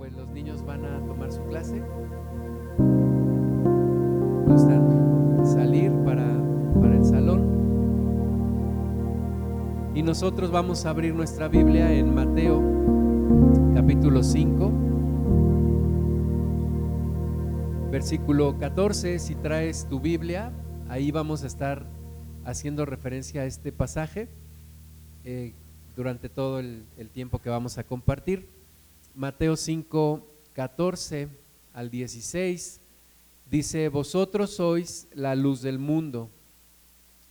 pues los niños van a tomar su clase. Gustan salir para, para el salón. Y nosotros vamos a abrir nuestra Biblia en Mateo capítulo 5, versículo 14. Si traes tu Biblia, ahí vamos a estar haciendo referencia a este pasaje eh, durante todo el tiempo que vamos a compartir. Mateo 5, 14 al 16 dice, vosotros sois la luz del mundo,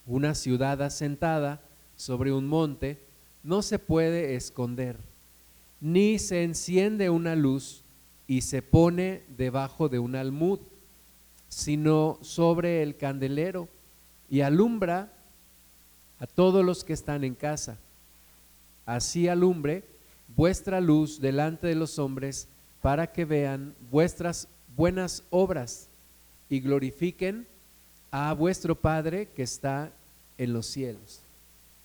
una ciudad asentada sobre un monte no se puede esconder, ni se enciende una luz y se pone debajo de un almud, sino sobre el candelero y alumbra a todos los que están en casa. Así alumbre vuestra luz delante de los hombres para que vean vuestras buenas obras y glorifiquen a vuestro Padre que está en los cielos.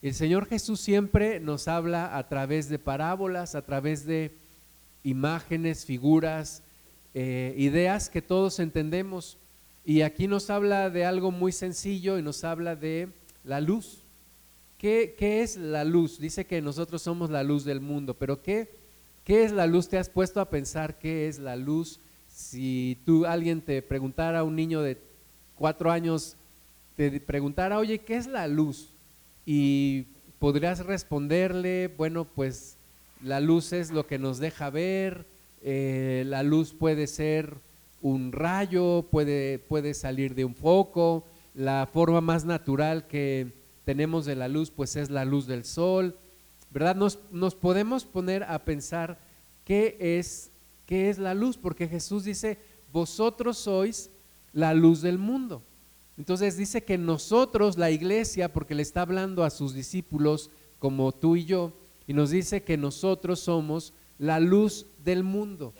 El Señor Jesús siempre nos habla a través de parábolas, a través de imágenes, figuras, eh, ideas que todos entendemos. Y aquí nos habla de algo muy sencillo y nos habla de la luz. ¿Qué, es la luz? Dice que nosotros somos la luz del mundo, pero ¿qué, ¿qué es la luz? ¿Te has puesto a pensar qué es la luz? Si tú, alguien te preguntara, a un niño de cuatro años, te preguntara, oye, ¿qué es la luz? y podrías responderle, bueno, pues la luz es lo que nos deja ver, eh, la luz puede ser un rayo, puede, puede salir de un foco, la forma más natural que tenemos de la luz pues es la luz del sol, ¿verdad? Nos, nos podemos poner a pensar qué es, qué es la luz, porque Jesús dice, vosotros sois la luz del mundo. Entonces dice que nosotros, la iglesia, porque le está hablando a sus discípulos como tú y yo, y nos dice que nosotros somos la luz del mundo.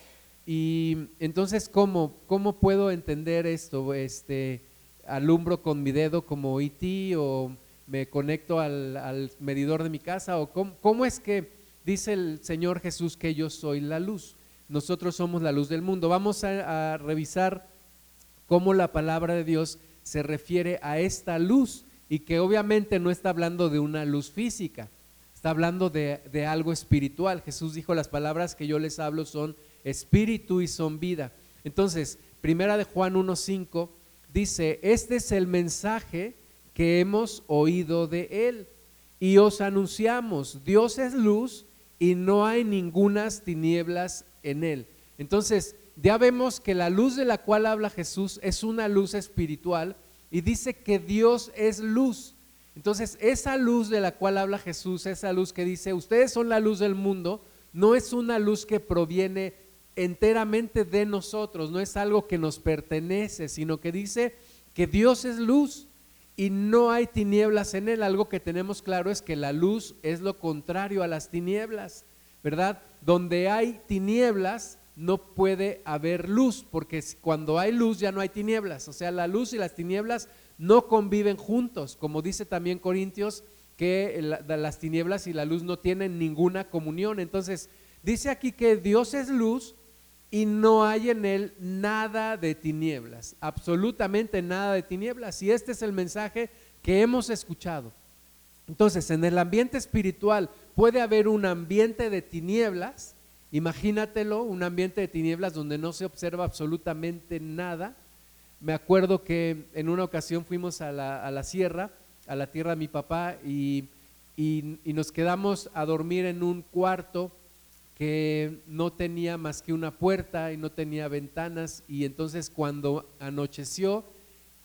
Y entonces, ¿cómo, cómo puedo entender esto? Este, ¿Alumbro con mi dedo como IT o me conecto al, medidor de mi casa? ¿O cómo, es que dice el Señor Jesús que yo soy la luz? Nosotros somos la luz del mundo. Vamos a, revisar cómo la palabra de Dios se refiere a esta luz y que obviamente no está hablando de una luz física, está hablando de, algo espiritual. Jesús dijo, las palabras que yo les hablo son espíritu y son vida. Entonces, primera de Juan 1.5 dice, este es el mensaje que hemos oído de él y os anunciamos, Dios es luz y no hay ningunas tinieblas en él. Entonces, ya vemos que la luz de la cual habla Jesús es una luz espiritual y dice que Dios es luz. Entonces, esa luz de la cual habla Jesús, esa luz que dice, ustedes son la luz del mundo, no es una luz que proviene enteramente de nosotros, no es algo que nos pertenece, sino que dice que Dios es luz y no hay tinieblas en él. Algo que tenemos claro es que la luz es lo contrario a las tinieblas, ¿verdad? Donde hay tinieblas, no puede haber luz, porque cuando hay luz ya no hay tinieblas. O sea, la luz y las tinieblas no conviven juntos, como dice también Corintios, que las tinieblas y la luz no tienen ninguna comunión. Entonces, dice aquí que Dios es luz y no hay en él nada de tinieblas, absolutamente nada de tinieblas. Y este es el mensaje que hemos escuchado. Entonces, en el ambiente espiritual puede haber un ambiente de tinieblas, Imagínatelo, un ambiente de tinieblas donde no se observa absolutamente nada. Me acuerdo que en una ocasión fuimos a la, sierra, a la tierra de mi papá, y, y, nos quedamos a dormir en un cuarto que no tenía más que una puerta y no tenía ventanas. Y entonces cuando anocheció,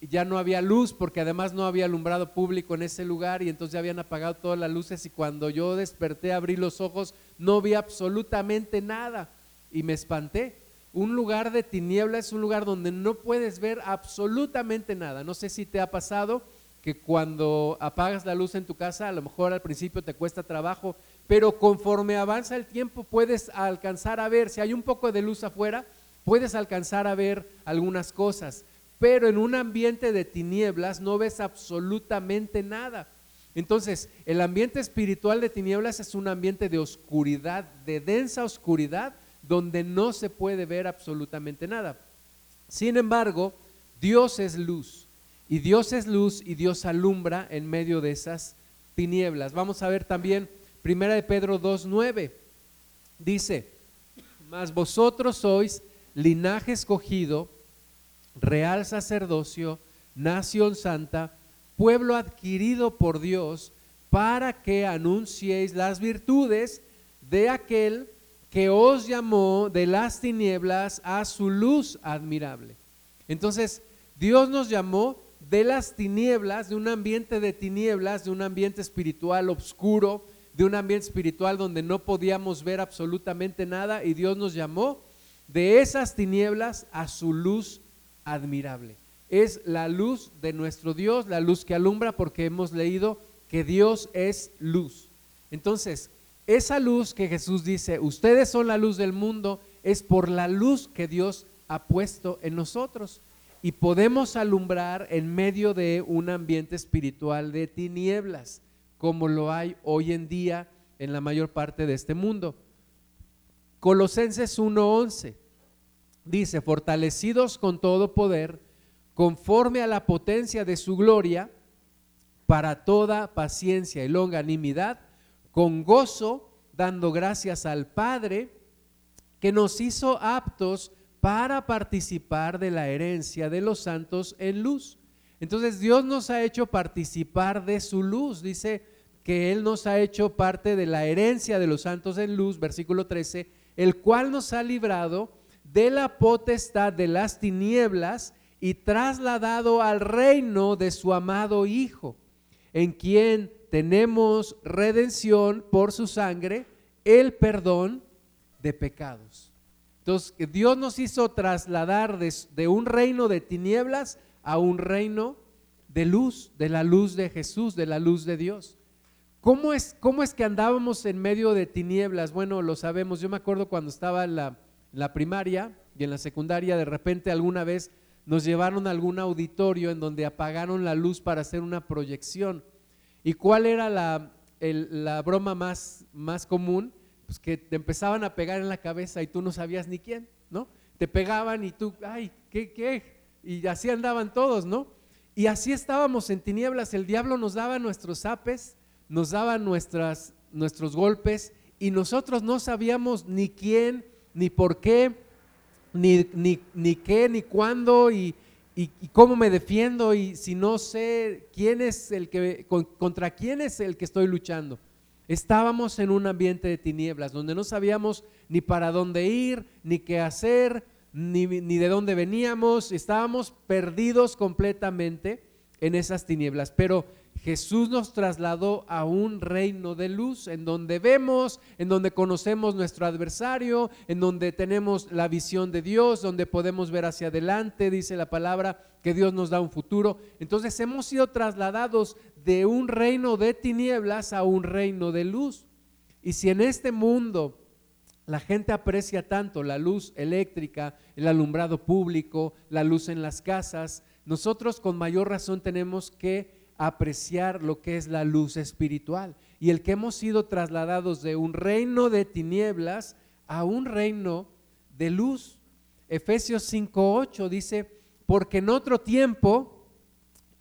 ya no había luz porque además no había alumbrado público en ese lugar y entonces ya habían apagado todas las luces y cuando yo desperté, abrí los ojos, no vi absolutamente nada y me espanté. Un lugar de tiniebla es un lugar donde no puedes ver absolutamente nada. No sé si te ha pasado que cuando apagas la luz en tu casa, a lo mejor al principio te cuesta trabajo, pero conforme avanza el tiempo puedes alcanzar a ver, si hay un poco de luz afuera, puedes alcanzar a ver algunas cosas pero en un ambiente de tinieblas no ves absolutamente nada. Entonces, el ambiente espiritual de tinieblas es un ambiente de oscuridad, de densa oscuridad, donde no se puede ver absolutamente nada. Sin embargo, Dios es luz y Dios es luz y Dios alumbra en medio de esas tinieblas. Vamos a ver también Primera de Pedro 2:9. Dice, "Mas vosotros sois linaje escogido, real sacerdocio, nación santa, pueblo adquirido por Dios, para que anunciéis las virtudes de aquel que os llamó de las tinieblas a su luz admirable. Entonces, Dios nos llamó de las tinieblas, de un ambiente de tinieblas, de un ambiente espiritual oscuro, de un ambiente espiritual donde no podíamos ver absolutamente nada y Dios nos llamó de esas tinieblas a su luz admirable. Es la luz de nuestro Dios, la luz que alumbra porque hemos leído que Dios es luz. Entonces, esa luz que Jesús dice, ustedes son la luz del mundo, es por la luz que Dios ha puesto en nosotros. Y podemos alumbrar en medio de un ambiente espiritual de tinieblas, como lo hay hoy en día en la mayor parte de este mundo. Colosenses 1:11 dice, fortalecidos con todo poder, conforme a la potencia de su gloria, para toda paciencia y longanimidad, con gozo, dando gracias al Padre, que nos hizo aptos para participar de la herencia de los santos en luz. Entonces Dios nos ha hecho participar de su luz. Dice que Él nos ha hecho parte de la herencia de los santos en luz, versículo 13, el cual nos ha librado de la potestad de las tinieblas y trasladado al reino de su amado Hijo, en quien tenemos redención por su sangre, el perdón de pecados. Entonces, Dios nos hizo trasladar de, un reino de tinieblas a un reino de luz, de la luz de Jesús, de la luz de Dios. ¿Cómo es, cómo es que andábamos en medio de tinieblas? Bueno, lo sabemos. Yo me acuerdo cuando estaba en la, la primaria y en la secundaria, de repente alguna vez nos llevaron a algún auditorio en donde apagaron la luz para hacer una proyección. ¿Y cuál era la, la broma más, más común? Pues que te empezaban a pegar en la cabeza y tú no sabías ni quién, ¿no? Te pegaban y tú, ay, ¿qué, qué? Y así andaban todos, ¿no? Y así estábamos en tinieblas. El diablo nos daba nuestros apes, nos daba nuestras, nuestros golpes y nosotros no sabíamos ni quién, ni por qué, ni, ni, ni qué, ni cuándo, y, y, cómo me defiendo y si no sé quién es el que, contra quién es el que estoy luchando. Estábamos en un ambiente de tinieblas donde no sabíamos ni para dónde ir, ni qué hacer, ni, ni de dónde veníamos. Estábamos perdidos completamente en esas tinieblas. Pero Jesús nos trasladó a un reino de luz en donde vemos, en donde conocemos nuestro adversario, en donde tenemos la visión de Dios, donde podemos ver hacia adelante, dice la palabra, que Dios nos da un futuro. Entonces hemos sido trasladados de un reino de tinieblas a un reino de luz. Y si en este mundo la gente aprecia tanto la luz eléctrica, el alumbrado público, la luz en las casas, nosotros con mayor razón tenemos que apreciar lo que es la luz espiritual y el que hemos sido trasladados de un reino de tinieblas a un reino de luz. Efesios 5:8 dice, porque en otro tiempo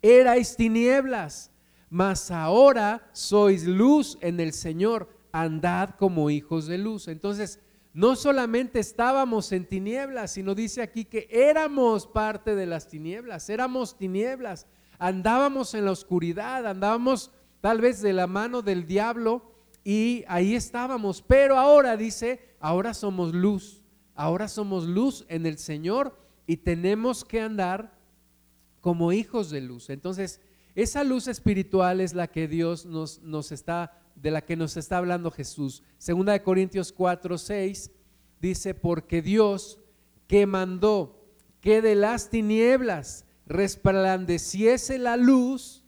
erais tinieblas, mas ahora sois luz en el Señor, andad como hijos de luz. Entonces, no solamente estábamos en tinieblas, sino dice aquí que éramos parte de las tinieblas, éramos tinieblas andábamos en la oscuridad, andábamos tal vez de la mano del diablo y ahí estábamos. Pero ahora dice, ahora somos luz, ahora somos luz en el Señor y tenemos que andar como hijos de luz. Entonces, esa luz espiritual es la que Dios nos, nos está, de la que nos está hablando Jesús. Segunda de Corintios 4, 6 dice, porque Dios que mandó que de las tinieblas resplandeciese la luz,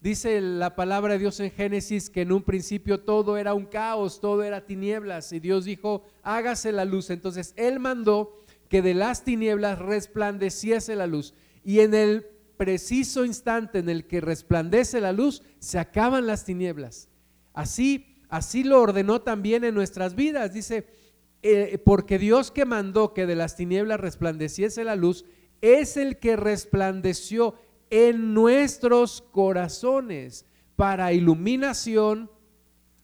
dice la palabra de Dios en Génesis que en un principio todo era un caos, todo era tinieblas, y Dios dijo, hágase la luz. Entonces Él mandó que de las tinieblas resplandeciese la luz. Y en el preciso instante en el que resplandece la luz, se acaban las tinieblas. Así, así lo ordenó también en nuestras vidas. Dice, eh, porque Dios que mandó que de las tinieblas resplandeciese la luz, es el que resplandeció en nuestros corazones para iluminación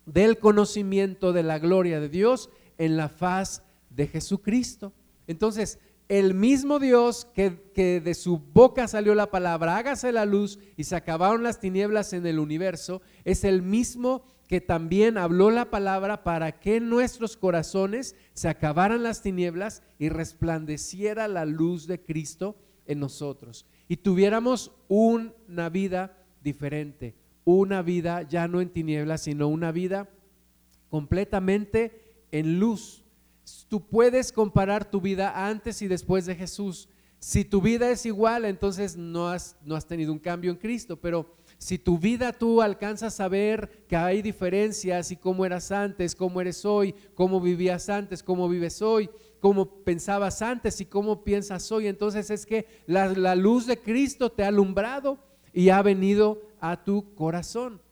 del conocimiento de la gloria de Dios en la faz de Jesucristo. Entonces, el mismo Dios que, que, de su boca salió la palabra, hágase la luz y se acabaron las tinieblas en el universo, es el mismo que también habló la palabra para que en nuestros corazones se acabaran las tinieblas y resplandeciera la luz de Cristo en nosotros. Y tuviéramos una vida diferente, una vida ya no en tinieblas, sino una vida completamente en luz. Tú puedes comparar tu vida antes y después de Jesús. Si tu vida es igual, entonces no has, no has tenido un cambio en Cristo, pero si tu vida tú alcanzas a ver que hay diferencias y cómo eras antes, cómo eres hoy, cómo vivías antes, cómo vives hoy, cómo pensabas antes y cómo piensas hoy, entonces es que la, luz de Cristo te ha alumbrado y ha venido a tu corazón.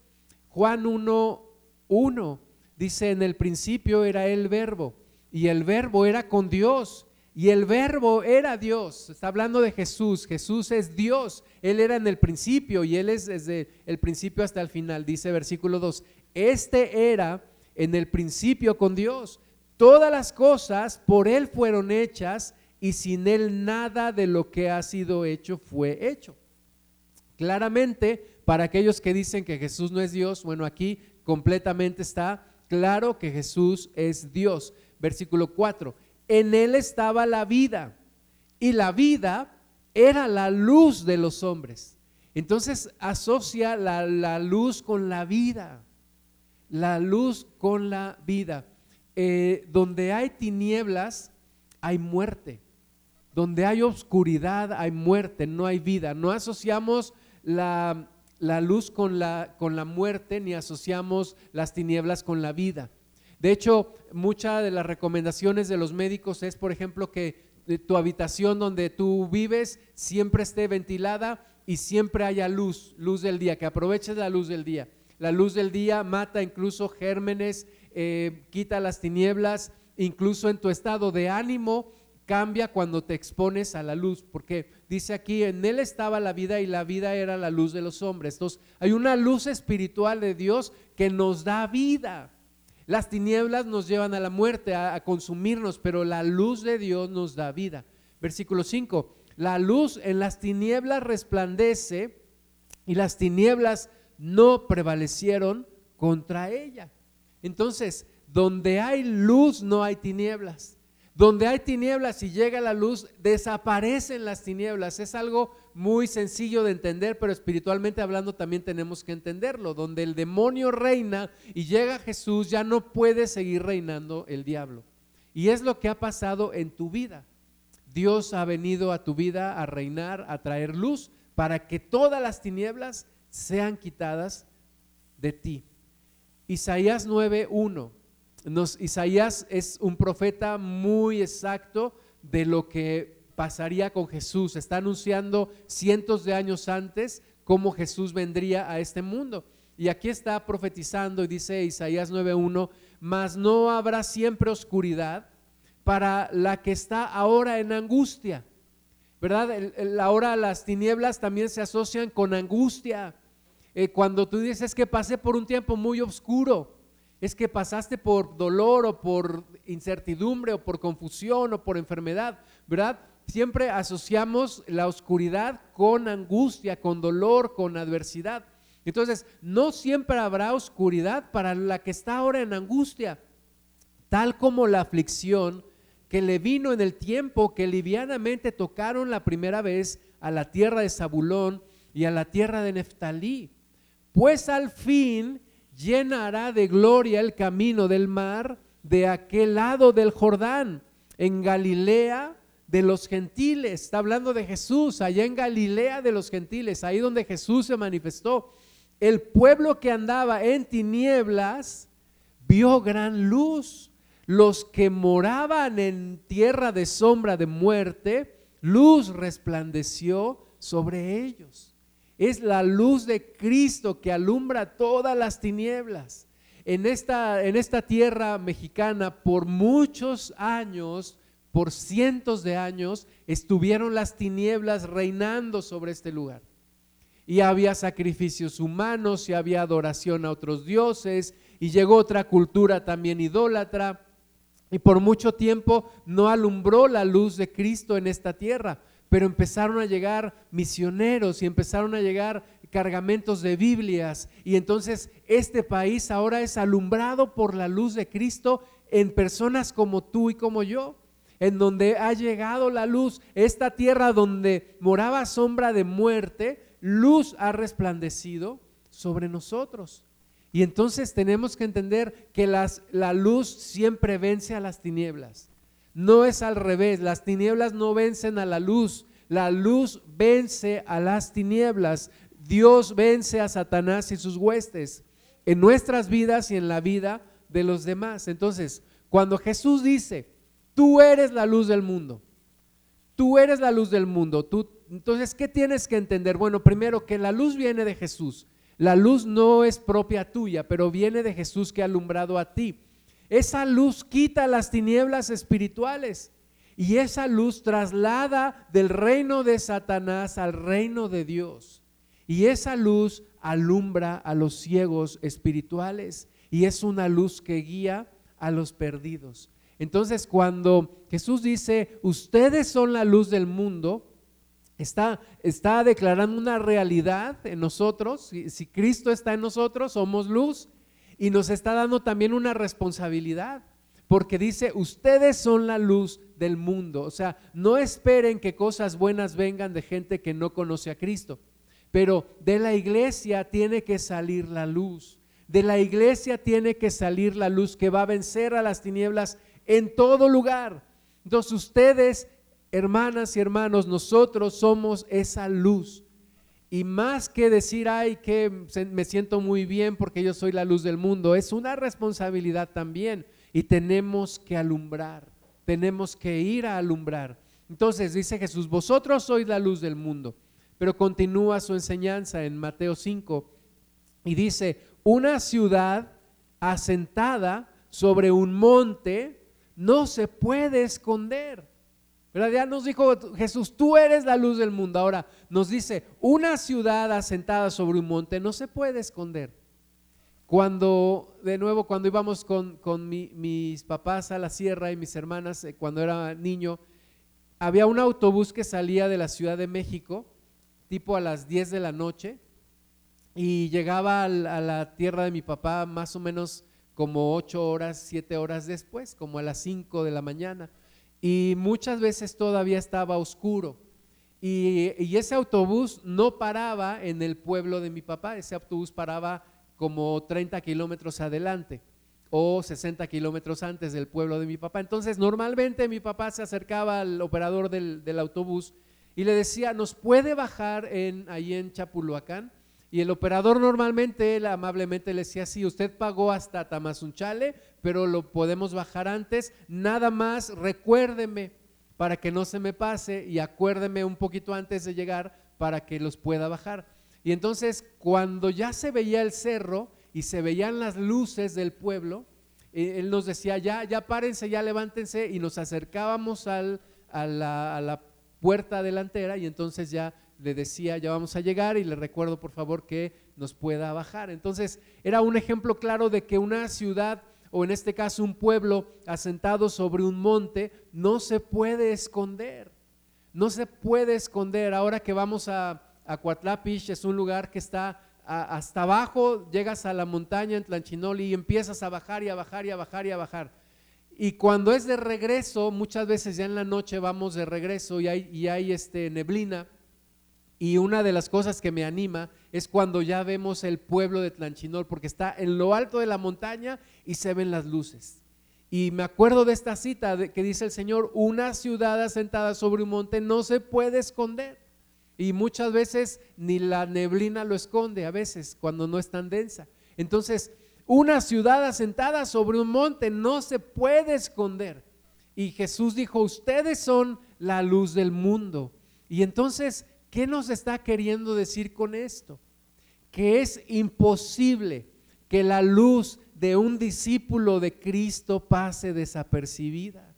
Juan 1, 1 dice, en el principio era el verbo y el verbo era con Dios y el verbo era Dios. Está hablando de Jesús. Jesús es Dios. Él era en el principio y Él es desde el principio hasta el final. Dice versículo 2. Este era en el principio con Dios. Todas las cosas por Él fueron hechas y sin Él nada de lo que ha sido hecho fue hecho. Claramente, para aquellos que dicen que Jesús no es Dios, bueno, aquí completamente está claro que Jesús es Dios. Versículo 4 en él estaba la vida y la vida era la luz de los hombres. Entonces asocia la, luz con la vida, la luz con la vida. Eh, donde hay tinieblas, hay muerte. Donde hay oscuridad, hay muerte, no hay vida. No asociamos la, la luz con la, con la muerte, ni asociamos las tinieblas con la vida. De hecho, muchas de las recomendaciones de los médicos es, por ejemplo, que tu habitación donde tú vives siempre esté ventilada y siempre haya luz, luz del día, que aproveches la luz del día. La luz del día mata incluso gérmenes, eh, quita las tinieblas, incluso en tu estado de ánimo cambia cuando te expones a la luz, porque dice aquí, en él estaba la vida y la vida era la luz de los hombres. Entonces, hay una luz espiritual de Dios que nos da vida. Las tinieblas nos llevan a la muerte, a, consumirnos, pero la luz de Dios nos da vida. Versículo 5, la luz en las tinieblas resplandece y las tinieblas no prevalecieron contra ella. Entonces, donde hay luz no hay tinieblas. Donde hay tinieblas y llega la luz, desaparecen las tinieblas. Es algo muy sencillo de entender, pero espiritualmente hablando también tenemos que entenderlo. Donde el demonio reina y llega Jesús, ya no puede seguir reinando el diablo. Y es lo que ha pasado en tu vida. Dios ha venido a tu vida a reinar, a traer luz, para que todas las tinieblas sean quitadas de ti. Isaías 9.1 Isaías es un profeta muy exacto de lo que pasaría con Jesús. Está anunciando cientos de años antes cómo Jesús vendría a este mundo. Y aquí está profetizando y dice Isaías 9.1, mas no habrá siempre oscuridad para la que está ahora en angustia. ¿Verdad? ahora las tinieblas también se asocian con angustia. Eh, cuando tú dices que pasé por un tiempo muy oscuro, es que pasaste por dolor o por incertidumbre o por confusión o por enfermedad, ¿verdad? Siempre asociamos la oscuridad con angustia, con dolor, con adversidad. Entonces, no siempre habrá oscuridad para la que está ahora en angustia, tal como la aflicción que le vino en el tiempo que livianamente tocaron la primera vez a la tierra de Zabulón y a la tierra de Neftalí. Pues al fin llenará de gloria el camino del mar de aquel lado del Jordán, en Galilea de los gentiles. Está hablando de Jesús, allá en Galilea de los gentiles, ahí donde Jesús se manifestó. El pueblo que andaba en tinieblas vio gran luz. Los que moraban en tierra de sombra de muerte, luz resplandeció sobre ellos. Es la luz de Cristo que alumbra todas las tinieblas. en esta, en esta tierra mexicana por muchos años, por cientos de años, estuvieron las tinieblas reinando sobre este lugar. Y había sacrificios humanos y había adoración a otros dioses y llegó otra cultura también idólatra y por mucho tiempo no alumbró la luz de Cristo en esta tierra, pero empezaron a llegar misioneros y empezaron a llegar cargamentos de Biblias y entonces este país ahora es alumbrado por la luz de Cristo en personas como tú y como yo, en donde ha llegado la luz, esta tierra donde moraba sombra de muerte, luz ha resplandecido sobre nosotros. Y entonces tenemos que entender que las, la luz siempre vence a las tinieblas. No es al revés, las tinieblas no vencen a la luz, la luz vence a las tinieblas. Dios vence a Satanás y sus huestes en nuestras vidas y en la vida de los demás. Entonces, cuando Jesús dice, tú eres la luz del mundo, tú eres la luz del mundo, tú, entonces, ¿qué tienes que entender? Bueno, primero que la luz viene de Jesús. La luz no es propia tuya, pero viene de Jesús que ha alumbrado a ti. Esa luz quita las tinieblas espirituales y esa luz traslada del reino de Satanás al reino de Dios. Y esa luz alumbra a los ciegos espirituales y es una luz que guía a los perdidos. Entonces cuando Jesús dice, ustedes son la luz del mundo, está, está declarando una realidad en nosotros. Si, si Cristo está en nosotros, somos luz y nos está dando también una responsabilidad porque dice, ustedes son la luz del mundo. O sea, no esperen que cosas buenas vengan de gente que no conoce a Cristo. Pero de la iglesia tiene que salir la luz. De la iglesia tiene que salir la luz que va a vencer a las tinieblas en todo lugar. Entonces ustedes, hermanas y hermanos, nosotros somos esa luz. Y más que decir, ay, que me siento muy bien porque yo soy la luz del mundo, es una responsabilidad también. Y tenemos que alumbrar, tenemos que ir a alumbrar. Entonces dice Jesús, vosotros sois la luz del mundo. Pero continúa su enseñanza en Mateo 5 y dice, una ciudad asentada sobre un monte no se puede esconder. ¿Verdad? Ya nos dijo Jesús, tú eres la luz del mundo. Ahora nos dice, una ciudad asentada sobre un monte no se puede esconder. Cuando, de nuevo, cuando íbamos con, mis papás a la sierra y mis hermanas, eh, cuando era niño, había un autobús que salía de la Ciudad de México tipo a las 10 de la noche y llegaba a la tierra de mi papá más o menos como 8 horas, 7 horas después, como a las 5 de la mañana. Y muchas veces todavía estaba oscuro. Y, y, ese autobús no paraba en el pueblo de mi papá, ese autobús paraba como 30 kilómetros adelante o 60 kilómetros antes del pueblo de mi papá. Entonces normalmente mi papá se acercaba al operador del, del autobús y le decía, ¿nos puede bajar en, ahí en Chapulhuacán? Y el operador normalmente, él amablemente le decía, sí, usted pagó hasta Tamazunchale, pero lo podemos bajar antes. Nada más recuérdeme para que no se me pase y acuérdeme un poquito antes de llegar para que los pueda bajar. Y entonces cuando ya se veía el cerro y se veían las luces del pueblo, eh, él nos decía, ya, ya párense, ya levántense y nos acercábamos al, a, la, a la puerta delantera y entonces ya le decía, ya vamos a llegar y le recuerdo por favor que nos pueda bajar. Entonces era un ejemplo claro de que una ciudad o en este caso un pueblo asentado sobre un monte no se puede esconder, no se puede esconder. Ahora que vamos a, a es un lugar que está hasta abajo, llegas a la montaña en Tlanchinoli y empiezas a bajar y a bajar y a bajar y a bajar y cuando es de regreso, muchas veces ya en la noche vamos de regreso y hay, y hay este, neblina. Y una de las cosas que me anima es cuando ya vemos el pueblo de Tlanchinol, porque está en lo alto de la montaña y se ven las luces. Y me acuerdo de esta cita que dice el Señor, una ciudad asentada sobre un monte no se puede esconder. Y muchas veces ni la neblina lo esconde, a veces cuando no es tan densa. Entonces, una ciudad asentada sobre un monte no se puede esconder. Y Jesús dijo, ustedes son la luz del mundo. Y entonces, ¿qué nos está queriendo decir con esto? Que es imposible que la luz de un discípulo de Cristo pase desapercibida.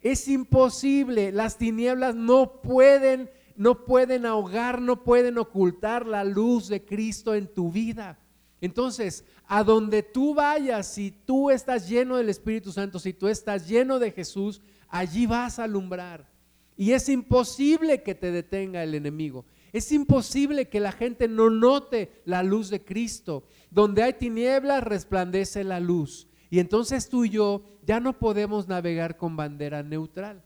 Es imposible, las tinieblas no pueden no pueden ahogar, no pueden ocultar la luz de Cristo en tu vida. Entonces, a donde tú vayas, si tú estás lleno del Espíritu Santo, si tú estás lleno de Jesús, allí vas a alumbrar. Y es imposible que te detenga el enemigo. Es imposible que la gente no note la luz de Cristo. Donde hay tinieblas, resplandece la luz. Y entonces tú y yo ya no podemos navegar con bandera neutral.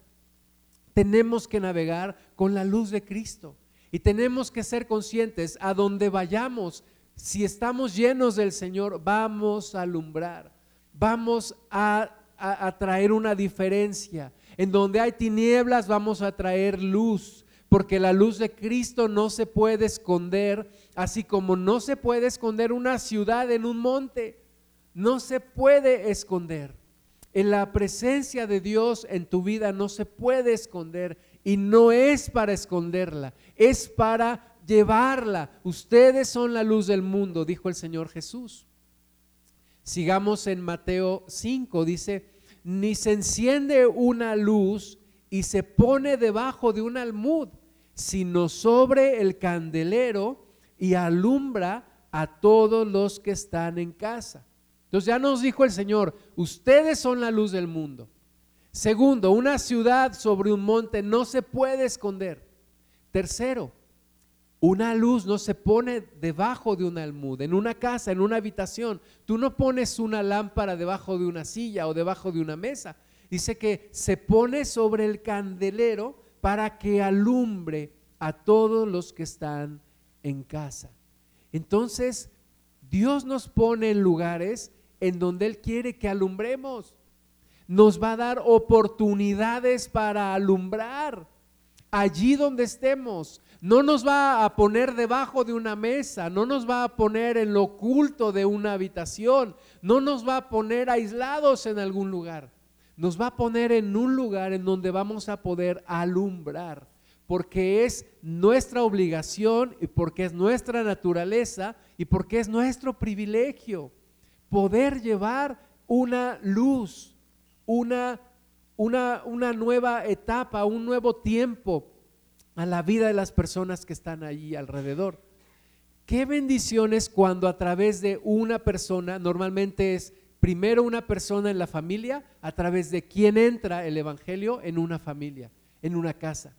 Tenemos que navegar con la luz de Cristo. Y tenemos que ser conscientes a donde vayamos. Si estamos llenos del Señor, vamos a alumbrar. Vamos a, a traer una diferencia. En donde hay tinieblas, vamos a traer luz porque la luz de Cristo no se puede esconder, así como no se puede esconder una ciudad en un monte, no se puede esconder. En la presencia de Dios en tu vida no se puede esconder y no es para esconderla, es para llevarla. Ustedes son la luz del mundo, dijo el Señor Jesús. Sigamos en Mateo 5, dice, ni se enciende una luz y se pone debajo de un almud sino sobre el candelero y alumbra a todos los que están en casa. Entonces ya nos dijo el Señor, ustedes son la luz del mundo. Segundo, una ciudad sobre un monte no se puede esconder. Tercero, una luz no se pone debajo de un almud, en una casa, en una habitación. Tú no pones una lámpara debajo de una silla o debajo de una mesa. Dice que se pone sobre el candelero para que alumbre a todos los que están en casa. Entonces, Dios nos pone en lugares en donde Él quiere que alumbremos. Nos va a dar oportunidades para alumbrar allí donde estemos. No nos va a poner debajo de una mesa, no nos va a poner en lo oculto de una habitación, no nos va a poner aislados en algún lugar nos va a poner en un lugar en donde vamos a poder alumbrar, porque es nuestra obligación y porque es nuestra naturaleza y porque es nuestro privilegio poder llevar una luz, una, una, una nueva etapa, un nuevo tiempo a la vida de las personas que están allí alrededor. Qué bendiciones cuando a través de una persona, normalmente es primero una persona en la familia a través de quien entra el Evangelio en una familia, en una casa.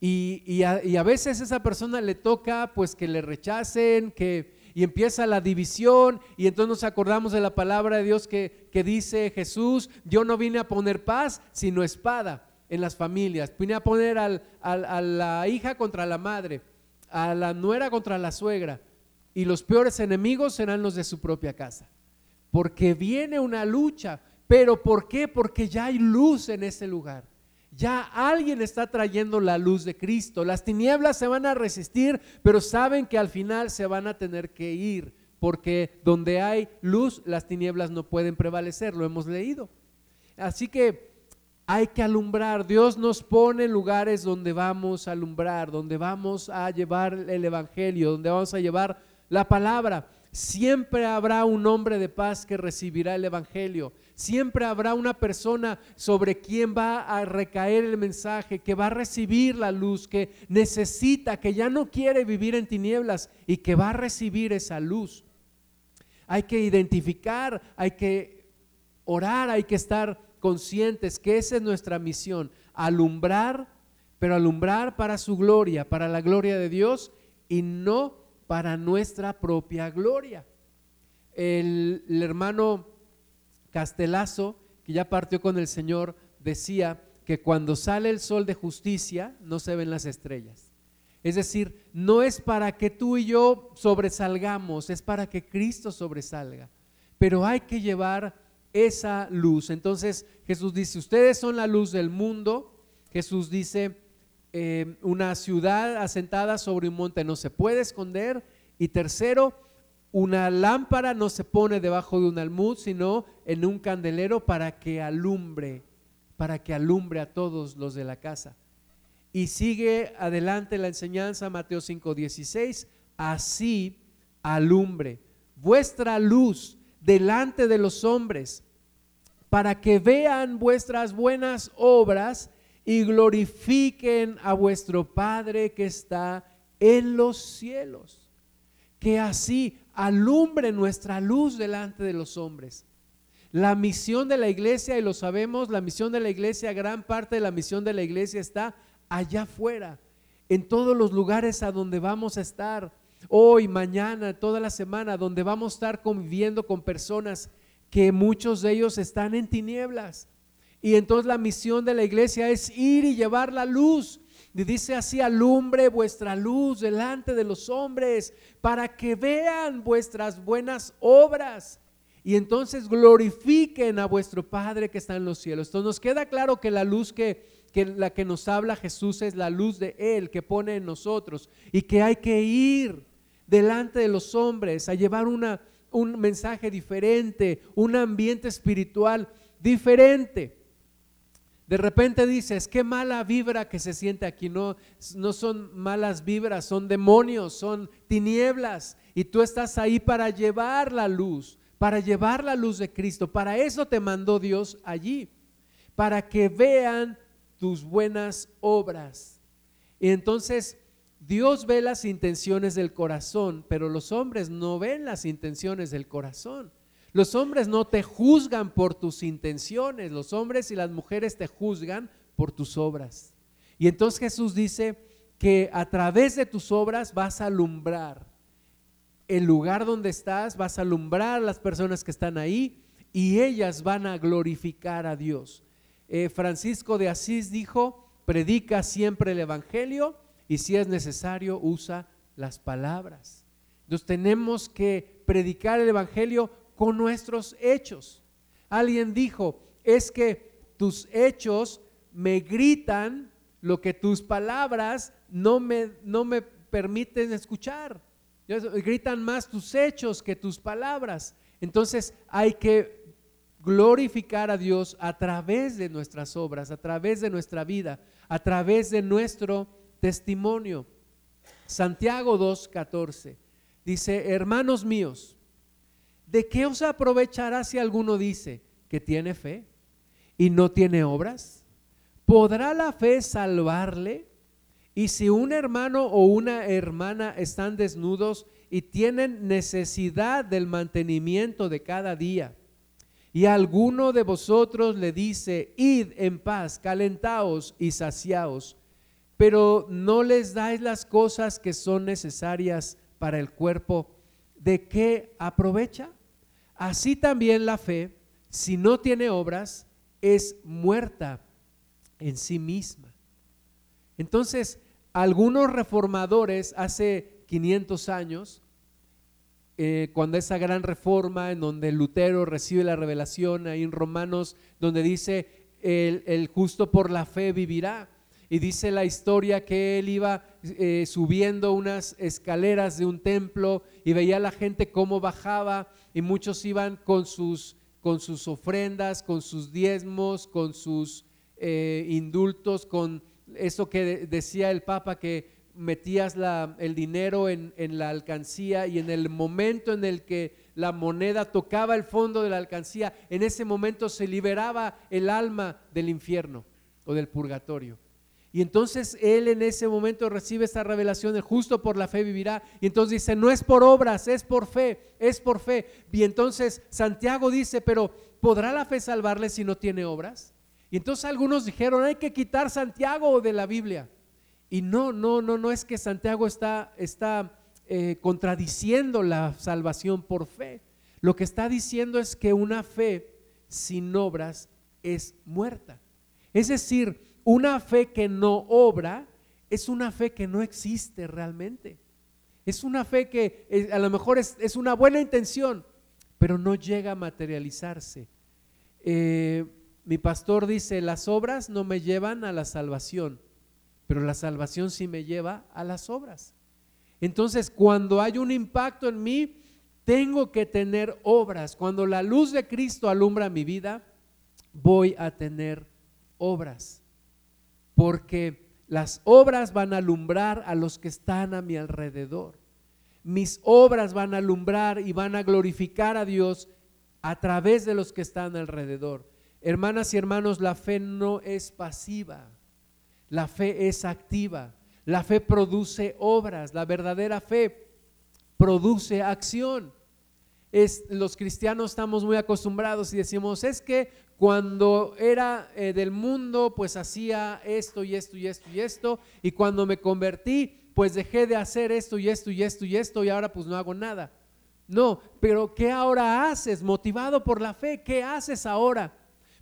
Y, a, veces esa persona le toca pues que le rechacen, que, y empieza la división y entonces nos acordamos de la palabra de Dios que, que dice Jesús, yo no vine a poner paz sino espada en las familias, vine a poner a la hija contra la madre, a la nuera contra la suegra y los peores enemigos serán los de su propia casa porque viene una lucha. ¿Pero por qué? Porque ya hay luz en ese lugar. Ya alguien está trayendo la luz de Cristo. Las tinieblas se van a resistir, pero saben que al final se van a tener que ir, porque donde hay luz, las tinieblas no pueden prevalecer, lo hemos leído. Así que hay que alumbrar. Dios nos pone lugares donde vamos a alumbrar, donde vamos a llevar el Evangelio, donde vamos a llevar la palabra. Siempre habrá un hombre de paz que recibirá el Evangelio. Siempre habrá una persona sobre quien va a recaer el mensaje, que va a recibir la luz, que necesita, que ya no quiere vivir en tinieblas y que va a recibir esa luz. Hay que identificar, hay que orar, hay que estar conscientes que esa es nuestra misión, alumbrar, pero alumbrar para su gloria, para la gloria de Dios y no para nuestra propia gloria. El, hermano Castelazo, que ya partió con el Señor, decía que cuando sale el sol de justicia no se ven las estrellas. Es decir, no es para que tú y yo sobresalgamos, es para que Cristo sobresalga. Pero hay que llevar esa luz. Entonces Jesús dice, ustedes son la luz del mundo. Jesús dice, eh, una ciudad asentada sobre un monte no se puede esconder. Y tercero, una lámpara no se pone debajo de un almud, sino en un candelero para que alumbre, para que alumbre a todos los de la casa. Y sigue adelante la enseñanza, Mateo 5:16, así alumbre vuestra luz delante de los hombres, para que vean vuestras buenas obras y glorifiquen a vuestro Padre que está en los cielos. Que así alumbre nuestra luz delante de los hombres. La misión de la iglesia, y lo sabemos, la misión de la iglesia, gran parte de la misión de la iglesia está allá afuera, en todos los lugares a donde vamos a estar, hoy, mañana, toda la semana, donde vamos a estar conviviendo con personas que muchos de ellos están en tinieblas. Y entonces la misión de la iglesia es ir y llevar la luz. Y dice así, alumbre vuestra luz delante de los hombres para que vean vuestras buenas obras y entonces glorifiquen a vuestro Padre que está en los cielos. Entonces nos queda claro que la luz que, que la que nos habla Jesús es la luz de Él que pone en nosotros y que hay que ir delante de los hombres a llevar una, un mensaje diferente, un ambiente espiritual diferente. De repente dices, qué mala vibra que se siente aquí. No, no son malas vibras, son demonios, son tinieblas. Y tú estás ahí para llevar la luz, para llevar la luz de Cristo. Para eso te mandó Dios allí, para que vean tus buenas obras. Y entonces Dios ve las intenciones del corazón, pero los hombres no ven las intenciones del corazón. Los hombres no te juzgan por tus intenciones, los hombres y las mujeres te juzgan por tus obras. Y entonces Jesús dice que a través de tus obras vas a alumbrar el lugar donde estás, vas a alumbrar las personas que están ahí y ellas van a glorificar a Dios. Eh, Francisco de Asís dijo, predica siempre el Evangelio y si es necesario usa las palabras. Entonces tenemos que predicar el Evangelio con nuestros hechos. Alguien dijo, es que tus hechos me gritan lo que tus palabras no me, no me permiten escuchar. Gritan más tus hechos que tus palabras. Entonces hay que glorificar a Dios a través de nuestras obras, a través de nuestra vida, a través de nuestro testimonio. Santiago 2.14 dice, hermanos míos, ¿de qué os aprovechará si alguno dice que tiene fe y no tiene obras? ¿Podrá la fe salvarle? Y si un hermano o una hermana están desnudos y tienen necesidad del mantenimiento de cada día, y alguno de vosotros le dice, id en paz, calentaos y saciaos, pero no les dais las cosas que son necesarias para el cuerpo, ¿de qué aprovecha? Así también la fe, si no tiene obras, es muerta en sí misma. Entonces, algunos reformadores hace 500 años, eh, cuando esa gran reforma en donde Lutero recibe la revelación, ahí en Romanos, donde dice, el justo por la fe vivirá y dice la historia que él iba eh, subiendo unas escaleras de un templo y veía a la gente cómo bajaba y muchos iban con sus, con sus ofrendas, con sus diezmos, con sus eh, indultos, con eso que decía el Papa que metías el dinero en, en la alcancía y en el momento en el que la moneda tocaba el fondo de la alcancía, en ese momento se liberaba el alma del infierno o del purgatorio. Y entonces él en ese momento recibe esta revelación de justo por la fe vivirá. Y entonces dice, no es por obras, es por fe, es por fe. Y entonces Santiago dice, pero ¿podrá la fe salvarle si no tiene obras? Y entonces algunos dijeron, hay que quitar Santiago de la Biblia. Y no, no, no, no es que Santiago está, está eh, contradiciendo la salvación por fe. Lo que está diciendo es que una fe sin obras es muerta. Es decir, una fe que no obra es una fe que no existe realmente. Es una fe que eh, a lo mejor es, una buena intención, pero no llega a materializarse. Eh, mi pastor dice, las obras no me llevan a la salvación, pero la salvación sí me lleva a las obras. Entonces, cuando hay un impacto en mí, tengo que tener obras. Cuando la luz de Cristo alumbra mi vida, voy a tener obras porque las obras van a alumbrar a los que están a mi alrededor. mis obras van a alumbrar y van a glorificar a Dios a través de los que están alrededor. Hermanas y hermanos, la fe no es pasiva, la fe es activa, la fe produce obras, la verdadera fe produce acción. Es, los cristianos estamos muy acostumbrados y decimos, es que cuando era eh, del mundo, pues hacía esto y esto y esto y esto, y cuando me convertí, pues dejé de hacer esto y esto y esto y esto, y ahora pues no hago nada. No, pero ¿qué ahora haces? Motivado por la fe, ¿qué haces ahora?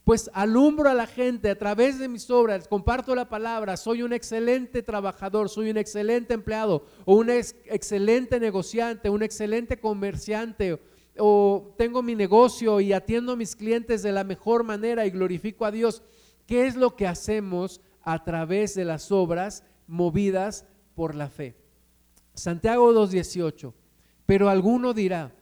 Pues alumbro a la gente a través de mis obras, comparto la palabra, soy un excelente trabajador, soy un excelente empleado, o un excelente negociante, un excelente comerciante, o tengo mi negocio y atiendo a mis clientes de la mejor manera y glorifico a Dios. ¿Qué es lo que hacemos a través de las obras movidas por la fe? Santiago 2.18 pero alguno dirá,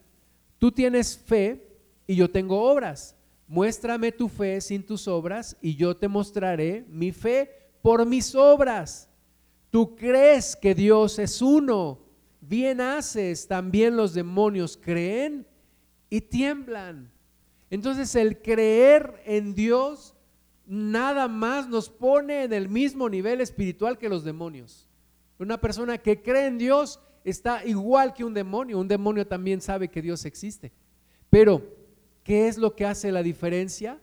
tú tienes fe y yo tengo obras. Muéstrame tu fe sin tus obras y yo te mostraré mi fe por mis obras. Tú crees que Dios es uno. Bien haces, también los demonios creen y tiemblan. Entonces el creer en Dios nada más nos pone en el mismo nivel espiritual que los demonios. Una persona que cree en Dios está igual que un demonio. Un demonio también sabe que Dios existe. Pero, ¿qué es lo que hace la diferencia?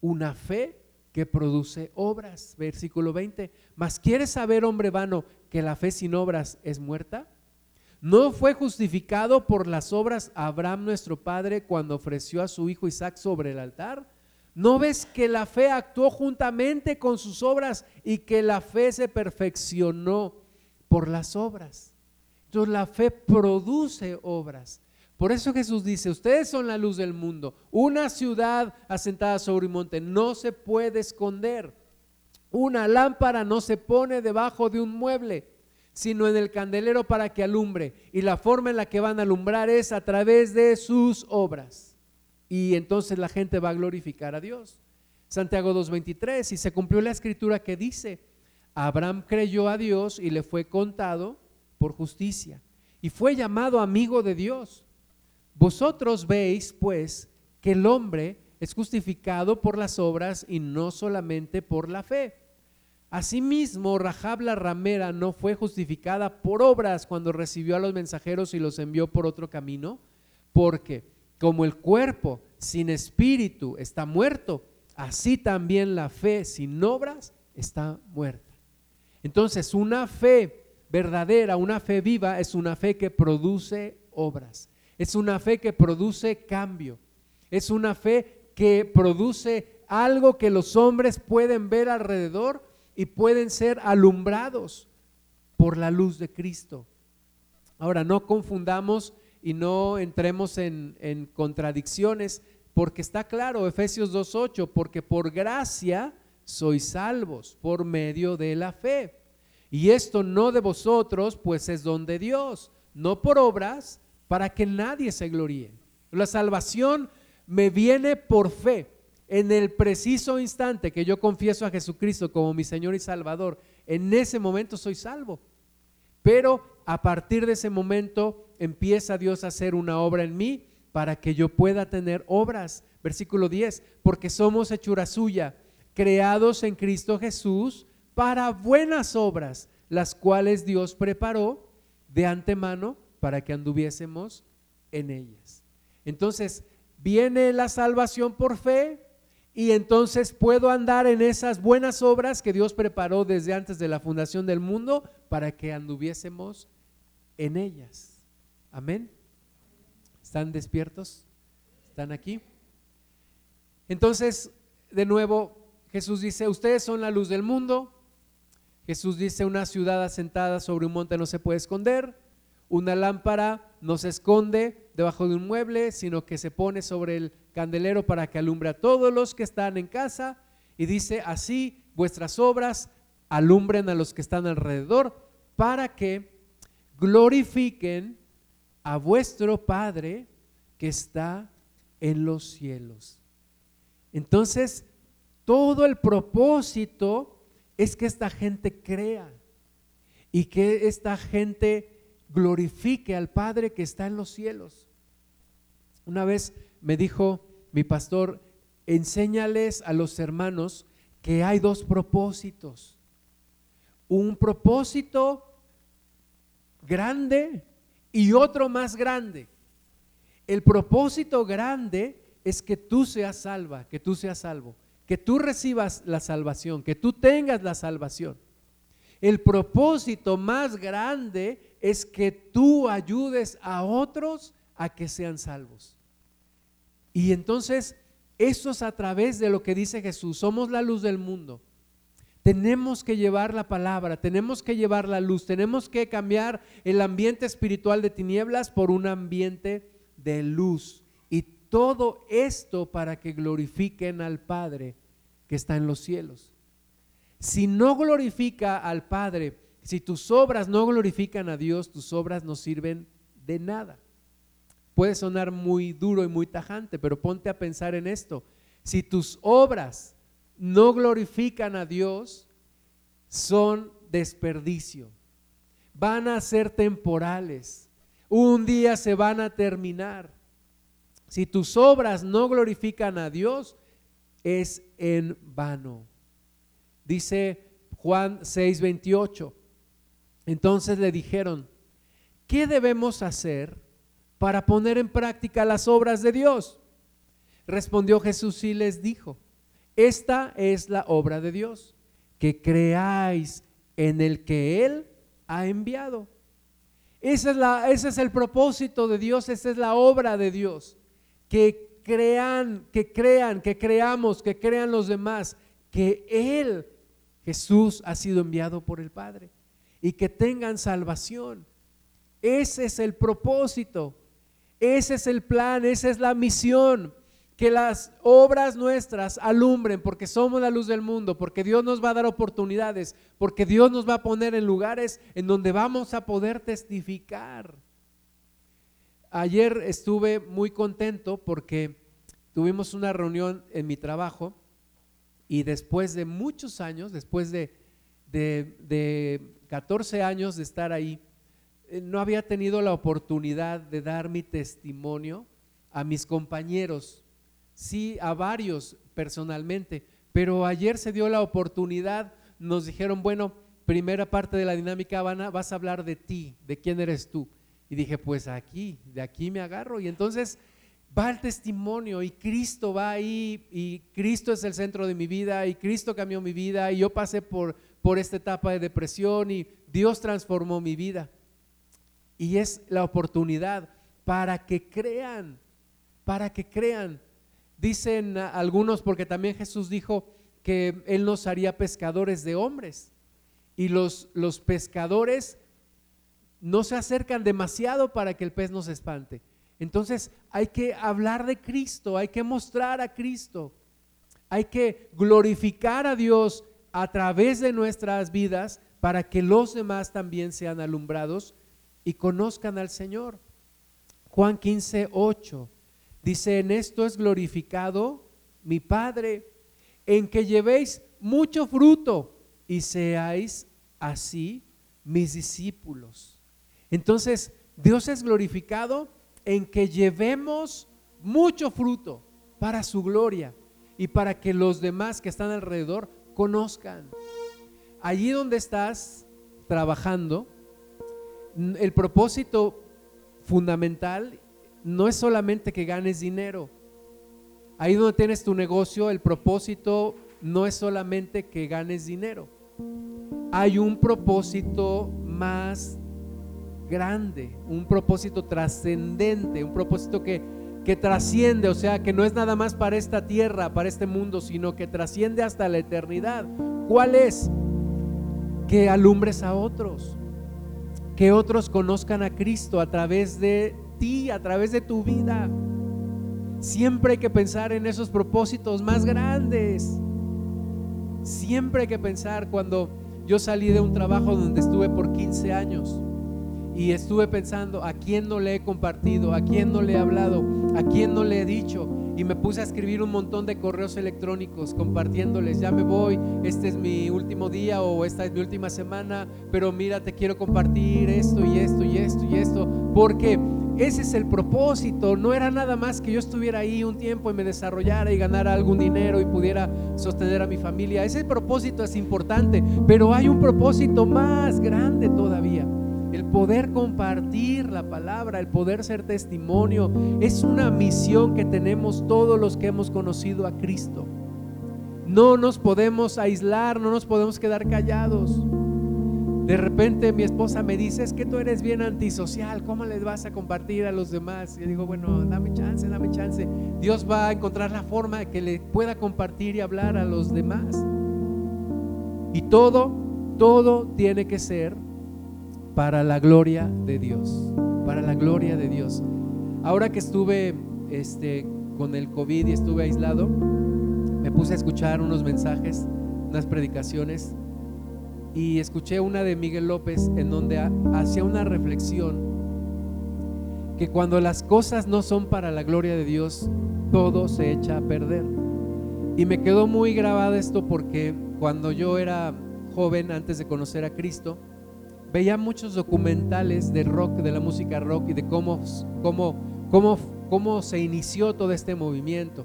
Una fe que produce obras. Versículo 20. Mas ¿quieres saber, hombre vano, que la fe sin obras es muerta? ¿No fue justificado por las obras Abraham nuestro padre cuando ofreció a su hijo Isaac sobre el altar? ¿No ves que la fe actuó juntamente con sus obras y que la fe se perfeccionó por las obras? Entonces la fe produce obras. Por eso Jesús dice, ustedes son la luz del mundo. Una ciudad asentada sobre un monte no se puede esconder. Una lámpara no se pone debajo de un mueble, sino en el candelero para que alumbre. Y la forma en la que van a alumbrar es a través de sus obras. Y entonces la gente va a glorificar a Dios. Santiago 2.23, y se cumplió la escritura que dice, Abraham creyó a Dios y le fue contado por justicia y fue llamado amigo de Dios. Vosotros veis, pues, que el hombre es justificado por las obras y no solamente por la fe. Asimismo, Rahab la ramera no fue justificada por obras cuando recibió a los mensajeros y los envió por otro camino, porque como el cuerpo sin espíritu está muerto, así también la fe sin obras está muerta. Entonces, una fe verdadera, una fe viva, es una fe que produce obras, es una fe que produce cambio, es una fe que produce algo que los hombres pueden ver alrededor y pueden ser alumbrados por la luz de Cristo. Ahora, no confundamos y no entremos en, en contradicciones, porque está claro, Efesios 2.8, porque por gracia sois salvos por medio de la fe. Y esto no de vosotros, pues es don de Dios, no por obras, para que nadie se gloríe. La salvación me viene por fe. En el preciso instante que yo confieso a Jesucristo como mi Señor y Salvador, en ese momento soy salvo. Pero a partir de ese momento empieza Dios a hacer una obra en mí para que yo pueda tener obras. Versículo 10, porque somos hechura suya, creados en Cristo Jesús para buenas obras, las cuales Dios preparó de antemano para que anduviésemos en ellas. Entonces, viene la salvación por fe y entonces puedo andar en esas buenas obras que Dios preparó desde antes de la fundación del mundo para que anduviésemos en ellas. Amén. ¿Están despiertos? ¿Están aquí? Entonces, de nuevo, Jesús dice, ustedes son la luz del mundo, Jesús dice, una ciudad asentada sobre un monte no se puede esconder, una lámpara no se esconde debajo de un mueble, sino que se pone sobre el candelero para que alumbre a todos los que están en casa. Y dice, así vuestras obras alumbren a los que están alrededor para que glorifiquen a vuestro Padre que está en los cielos. Entonces, todo el propósito es que esta gente crea y que esta gente glorifique al Padre que está en los cielos. Una vez me dijo mi pastor, enséñales a los hermanos que hay dos propósitos. Un propósito grande y otro más grande. El propósito grande es que tú seas salva, que tú seas salvo, que tú recibas la salvación, que tú tengas la salvación. El propósito más grande es que tú ayudes a otros a que sean salvos. Y entonces, eso es a través de lo que dice Jesús, somos la luz del mundo. Tenemos que llevar la palabra, tenemos que llevar la luz, tenemos que cambiar el ambiente espiritual de tinieblas por un ambiente de luz. Y todo esto para que glorifiquen al Padre que está en los cielos. Si no glorifica al Padre, si tus obras no glorifican a Dios, tus obras no sirven de nada. Puede sonar muy duro y muy tajante, pero ponte a pensar en esto. Si tus obras no glorifican a Dios, son desperdicio. Van a ser temporales. Un día se van a terminar. Si tus obras no glorifican a Dios, es en vano. Dice Juan 6:28. Entonces le dijeron, ¿qué debemos hacer para poner en práctica las obras de Dios? Respondió Jesús y les dijo, esta es la obra de Dios, que creáis en el que Él ha enviado. Esa es la, ese es el propósito de Dios, esa es la obra de Dios. Que crean, que crean, que creamos, que crean los demás, que Él Jesús ha sido enviado por el Padre y que tengan salvación. Ese es el propósito, ese es el plan, esa es la misión. Que las obras nuestras alumbren porque somos la luz del mundo, porque Dios nos va a dar oportunidades, porque Dios nos va a poner en lugares en donde vamos a poder testificar. Ayer estuve muy contento porque tuvimos una reunión en mi trabajo y después de muchos años, después de, de, 14 años de estar ahí, eh, no había tenido la oportunidad de dar mi testimonio a mis compañeros, sí a varios personalmente, pero ayer se dio la oportunidad, nos dijeron, bueno, primera parte de la dinámica vas a hablar de ti, de quién eres tú. Y dije, pues aquí, de aquí me agarro. Y entonces va el testimonio y Cristo va ahí y Cristo es el centro de mi vida y Cristo cambió mi vida y yo pasé por, por esta etapa de depresión y Dios transformó mi vida. Y es la oportunidad para que crean, para que crean. Dicen algunos, porque también Jesús dijo que Él nos haría pescadores de hombres. Y los, los pescadores no se acercan demasiado para que el pez nos espante. Entonces hay que hablar de Cristo, hay que mostrar a Cristo, hay que glorificar a Dios a través de nuestras vidas para que los demás también sean alumbrados y conozcan al Señor. Juan 15, 8 dice, en esto es glorificado mi Padre, en que llevéis mucho fruto y seáis así mis discípulos. Entonces, Dios es glorificado en que llevemos mucho fruto para su gloria y para que los demás que están alrededor conozcan. Allí donde estás trabajando, el propósito fundamental no es solamente que ganes dinero. Ahí donde tienes tu negocio, el propósito no es solamente que ganes dinero. Hay un propósito más grande, un propósito trascendente, un propósito que, que trasciende, o sea, que no es nada más para esta tierra, para este mundo, sino que trasciende hasta la eternidad. ¿Cuál es? Que alumbres a otros, que otros conozcan a Cristo a través de ti, a través de tu vida. Siempre hay que pensar en esos propósitos más grandes. Siempre hay que pensar cuando yo salí de un trabajo donde estuve por 15 años y estuve pensando a quién no le he compartido, a quién no le he hablado, a quién no le he dicho. y me puse a escribir un montón de correos electrónicos compartiéndoles, ya me voy, este es mi último día o esta es mi última semana, pero mira, te quiero compartir esto y esto y esto y esto, porque ese es el propósito, no era nada más que yo estuviera ahí un tiempo y me desarrollara y ganara algún dinero y pudiera sostener a mi familia. Ese propósito es importante, pero hay un propósito más grande todavía. El poder compartir la palabra, el poder ser testimonio, es una misión que tenemos todos los que hemos conocido a Cristo. No nos podemos aislar, no nos podemos quedar callados. De repente mi esposa me dice, es que tú eres bien antisocial, ¿cómo les vas a compartir a los demás? Y yo digo, bueno, dame chance, dame chance. Dios va a encontrar la forma de que le pueda compartir y hablar a los demás. Y todo, todo tiene que ser para la gloria de Dios, para la gloria de Dios. Ahora que estuve este, con el COVID y estuve aislado, me puse a escuchar unos mensajes, unas predicaciones y escuché una de Miguel López en donde hacía una reflexión que cuando las cosas no son para la gloria de Dios, todo se echa a perder. Y me quedó muy grabado esto porque cuando yo era joven, antes de conocer a Cristo, veía muchos documentales de rock, de la música rock y de cómo, cómo, cómo, cómo se inició todo este movimiento.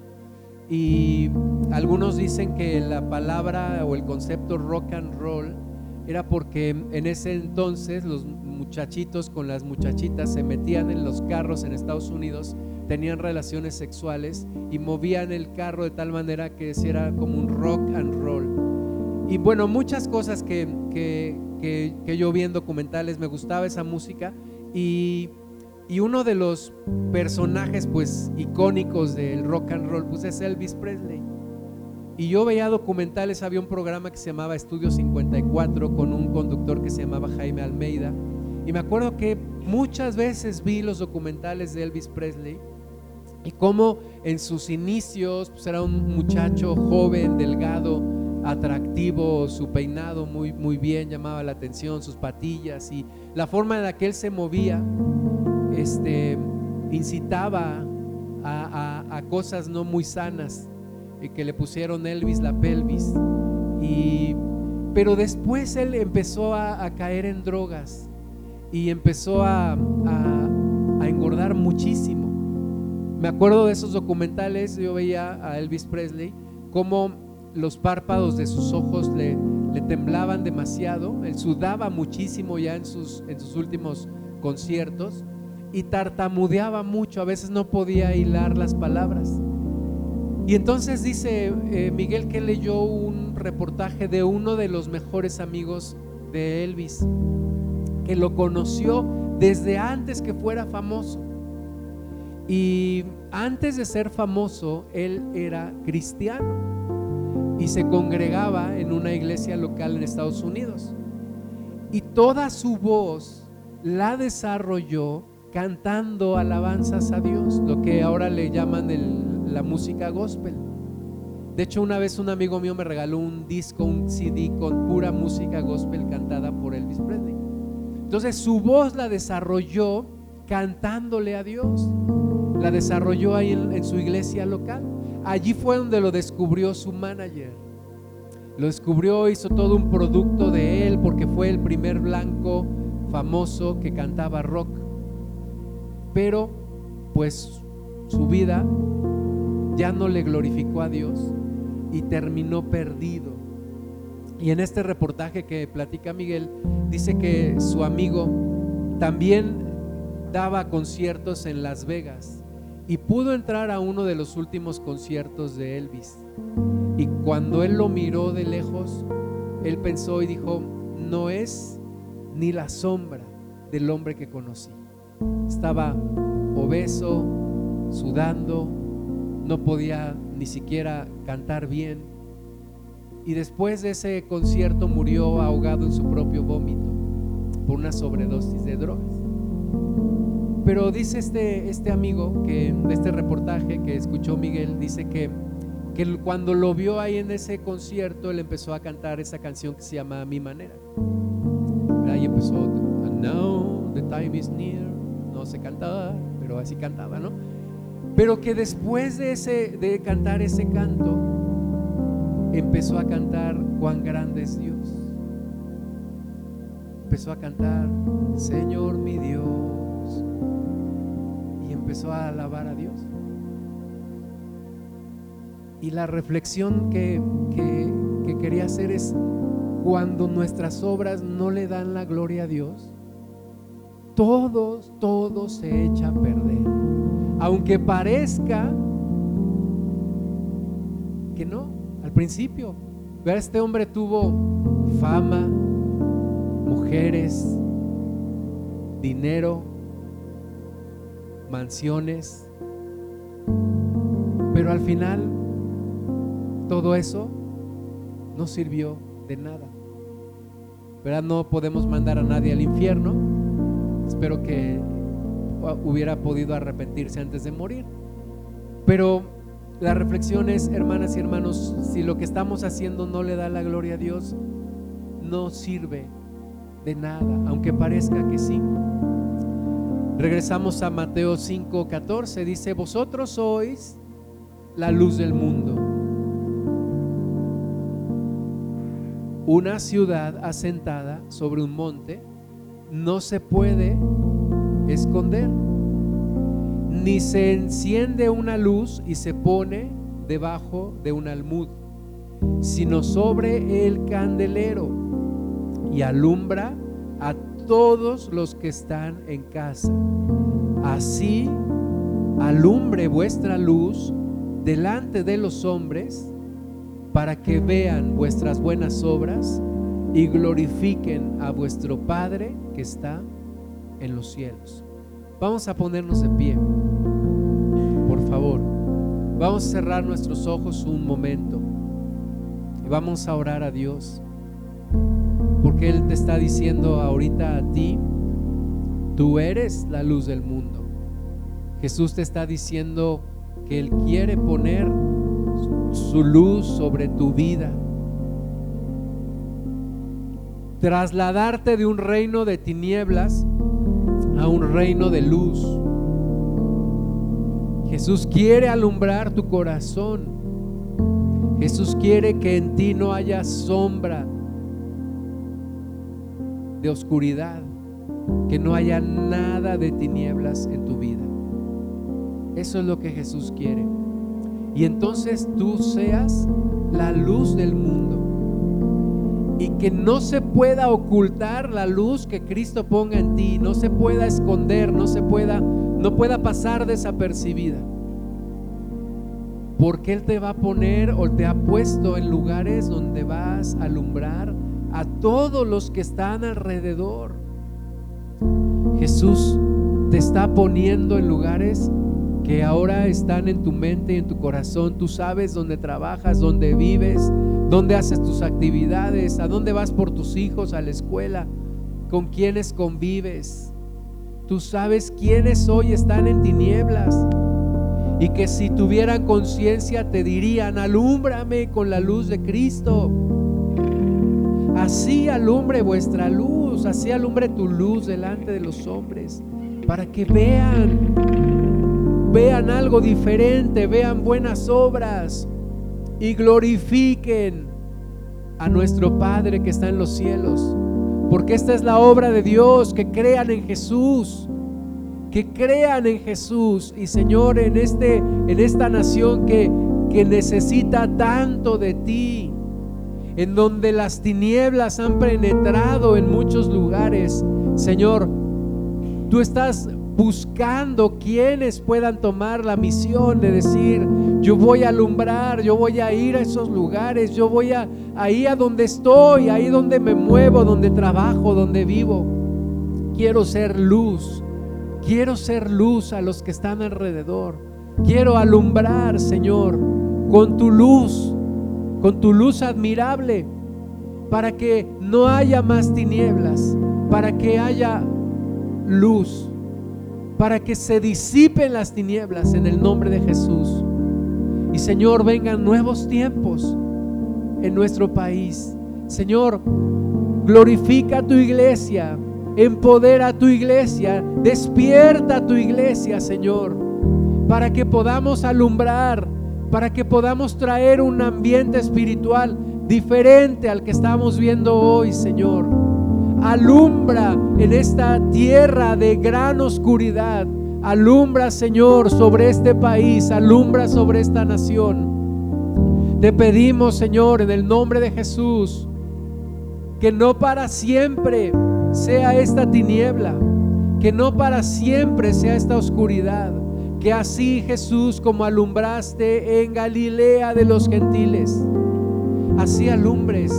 Y algunos dicen que la palabra o el concepto rock and roll era porque en ese entonces los muchachitos con las muchachitas se metían en los carros en Estados Unidos, tenían relaciones sexuales y movían el carro de tal manera que era como un rock and roll. Y bueno, muchas cosas que, que, que, yo vi en documentales, me gustaba esa música y, y uno de los personajes pues icónicos del rock and roll pues es Elvis Presley. Y yo veía documentales, había un programa que se llamaba Estudio 54 con un conductor que se llamaba Jaime Almeida. Y me acuerdo que muchas veces vi los documentales de Elvis Presley y cómo en sus inicios pues era un muchacho joven, delgado, atractivo, su peinado muy, muy bien llamaba la atención, sus patillas y la forma en la que él se movía este, incitaba a, a cosas no muy sanas que le pusieron Elvis la pelvis. Y, pero después él empezó a, caer en drogas y empezó a, a, engordar muchísimo. Me acuerdo de esos documentales, yo veía a Elvis Presley, como los párpados de sus ojos le, temblaban demasiado, él sudaba muchísimo ya en sus, en sus últimos conciertos y tartamudeaba mucho, a veces no podía hilar las palabras. Y entonces dice eh, Miguel que leyó un reportaje de uno de los mejores amigos de Elvis, que lo conoció desde antes que fuera famoso. Y antes de ser famoso, él era cristiano y se congregaba en una iglesia local en Estados Unidos. Y toda su voz la desarrolló cantando alabanzas a Dios, lo que ahora le llaman la música gospel. De hecho, una vez un amigo mío me regaló un disco, un CD con pura música gospel cantada por Elvis Presley. Entonces su voz la desarrolló cantándole a Dios. La desarrolló ahí en, su iglesia local. Allí fue donde lo descubrió su manager. Lo descubrió, hizo todo un producto de él porque fue el primer blanco famoso que cantaba rock. Pero pues su vida ya no le glorificó a Dios y terminó perdido. Y en este reportaje que platica Miguel, dice que su amigo también daba conciertos en Las Vegas y pudo entrar a uno de los últimos conciertos de Elvis. Y cuando él lo miró de lejos, él pensó y dijo, no es ni la sombra del hombre que conocí. Estaba obeso, sudando, no podía ni siquiera cantar bien. Y después de ese concierto murió ahogado en su propio vómito por una sobredosis de drogas. Pero dice este, este amigo que de este reportaje que escuchó Miguel, dice que, que cuando lo vio ahí en ese concierto, él empezó a cantar esa canción que se llama mi manera. Ahí empezó, now the time is near. No se cantaba, pero así cantaba, ¿no? Pero que después de, ese, de cantar ese canto, empezó a cantar cuán grande es Dios. Empezó a cantar, Señor mi Dios. Empezó a alabar a Dios. Y la reflexión que, que quería hacer es, cuando nuestras obras no le dan la gloria a Dios, todos, todo se echa a perder. Aunque parezca que no, al principio. Este hombre tuvo fama, mujeres, dinero, mansiones, pero al final todo eso no sirvió de nada. ¿Verdad? No podemos mandar a nadie al infierno. Espero que hubiera podido arrepentirse antes de morir. Pero la reflexión es, hermanas y hermanos, si lo que estamos haciendo no le da la gloria a Dios, no sirve de nada, aunque parezca que sí. Regresamos a Mateo 5:14, dice, vosotros sois la luz del mundo. Una ciudad asentada sobre un monte no se puede esconder, ni se enciende una luz y se pone debajo de un almud, sino sobre el candelero y alumbra todos los que están en casa. Así alumbre vuestra luz delante de los hombres para que vean vuestras buenas obras y glorifiquen a vuestro Padre que está en los cielos. Vamos a ponernos de pie, por favor. Vamos a cerrar nuestros ojos un momento y vamos a orar a Dios, porque Él te está diciendo ahorita a ti, tú eres la luz del mundo. Jesús te está diciendo que Él quiere poner su luz sobre tu vida. Trasladarte de un reino de tinieblas a un reino de luz. Jesús quiere alumbrar tu corazón. Jesús quiere que en ti no haya sombra de oscuridad, que no haya nada de tinieblas en tu vida. Eso es lo que Jesús quiere y entonces tú seas la luz del mundo. Y que no se pueda ocultar la luz que Cristo ponga en ti, no se pueda esconder, no se pueda no pueda pasar desapercibida. Porque Él te va a poner o te ha puesto en lugares donde vas a alumbrar a todos los que están alrededor. Jesús te está poniendo en lugares que ahora están en tu mente y en tu corazón. Tú sabes dónde trabajas, dónde vives, dónde haces tus actividades, a dónde vas por tus hijos, a la escuela, con quiénes convives. Tú sabes quiénes hoy están en tinieblas y que si tuvieran conciencia te dirían, alúmbrame con la luz de Cristo. Así alumbre vuestra luz, así alumbre tu luz delante de los hombres, para que vean vean algo diferente, vean buenas obras y glorifiquen a nuestro Padre que está en los cielos. Porque esta es la obra de Dios, que crean en Jesús, que crean en Jesús. Y Señor, en, este, en esta nación que, que necesita tanto de ti, en donde las tinieblas han penetrado en muchos lugares, Señor, tú estás buscando quienes puedan tomar la misión de decir, yo voy a alumbrar, yo voy a ir a esos lugares, yo voy a ahí a donde estoy, ahí donde me muevo, donde trabajo, donde vivo. Quiero ser luz, quiero ser luz a los que están alrededor. Quiero alumbrar, Señor, con tu luz, con tu luz admirable, para que no haya más tinieblas, para que haya luz para que se disipen las tinieblas en el nombre de Jesús. Y Señor, vengan nuevos tiempos en nuestro país. Señor, glorifica a tu iglesia, empodera a tu iglesia, despierta a tu iglesia, Señor para que podamos alumbrar, para que podamos traer un ambiente espiritual diferente al que estamos viendo hoy, Señor. Alumbra en esta tierra de gran oscuridad. Alumbra, Señor, sobre este país. Alumbra sobre esta nación. Te pedimos, Señor, en el nombre de Jesús, que no para siempre sea esta tiniebla, que no para siempre sea esta oscuridad, que así Jesús como alumbraste en Galilea de los gentiles, así alumbres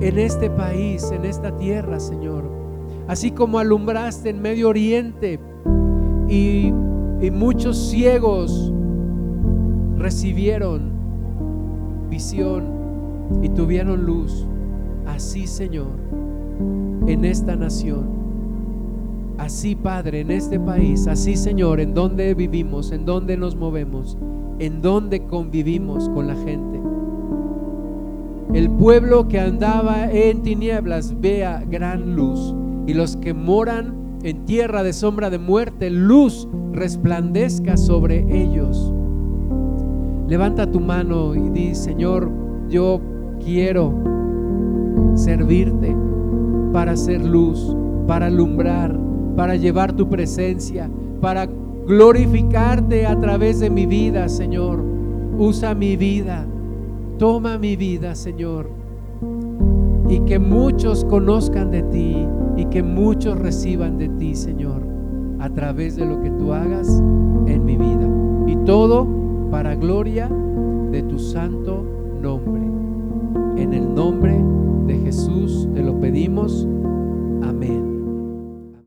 en este país, en esta tierra, Señor. Así como alumbraste en Medio Oriente y, y muchos ciegos recibieron visión y tuvieron luz. Así, Señor, en esta nación. Así, Padre, en este país. Así, Señor, en donde vivimos, en donde nos movemos, en donde convivimos con la gente. El pueblo que andaba en tinieblas vea gran luz y los que moran en tierra de sombra de muerte, luz resplandezca sobre ellos. Levanta tu mano y di, Señor, yo quiero servirte para hacer luz, para alumbrar, para llevar tu presencia, para glorificarte a través de mi vida, Señor. Usa mi vida Toma mi vida, Señor, y que muchos conozcan de ti y que muchos reciban de ti, Señor, a través de lo que tú hagas en mi vida. Y todo para gloria de tu santo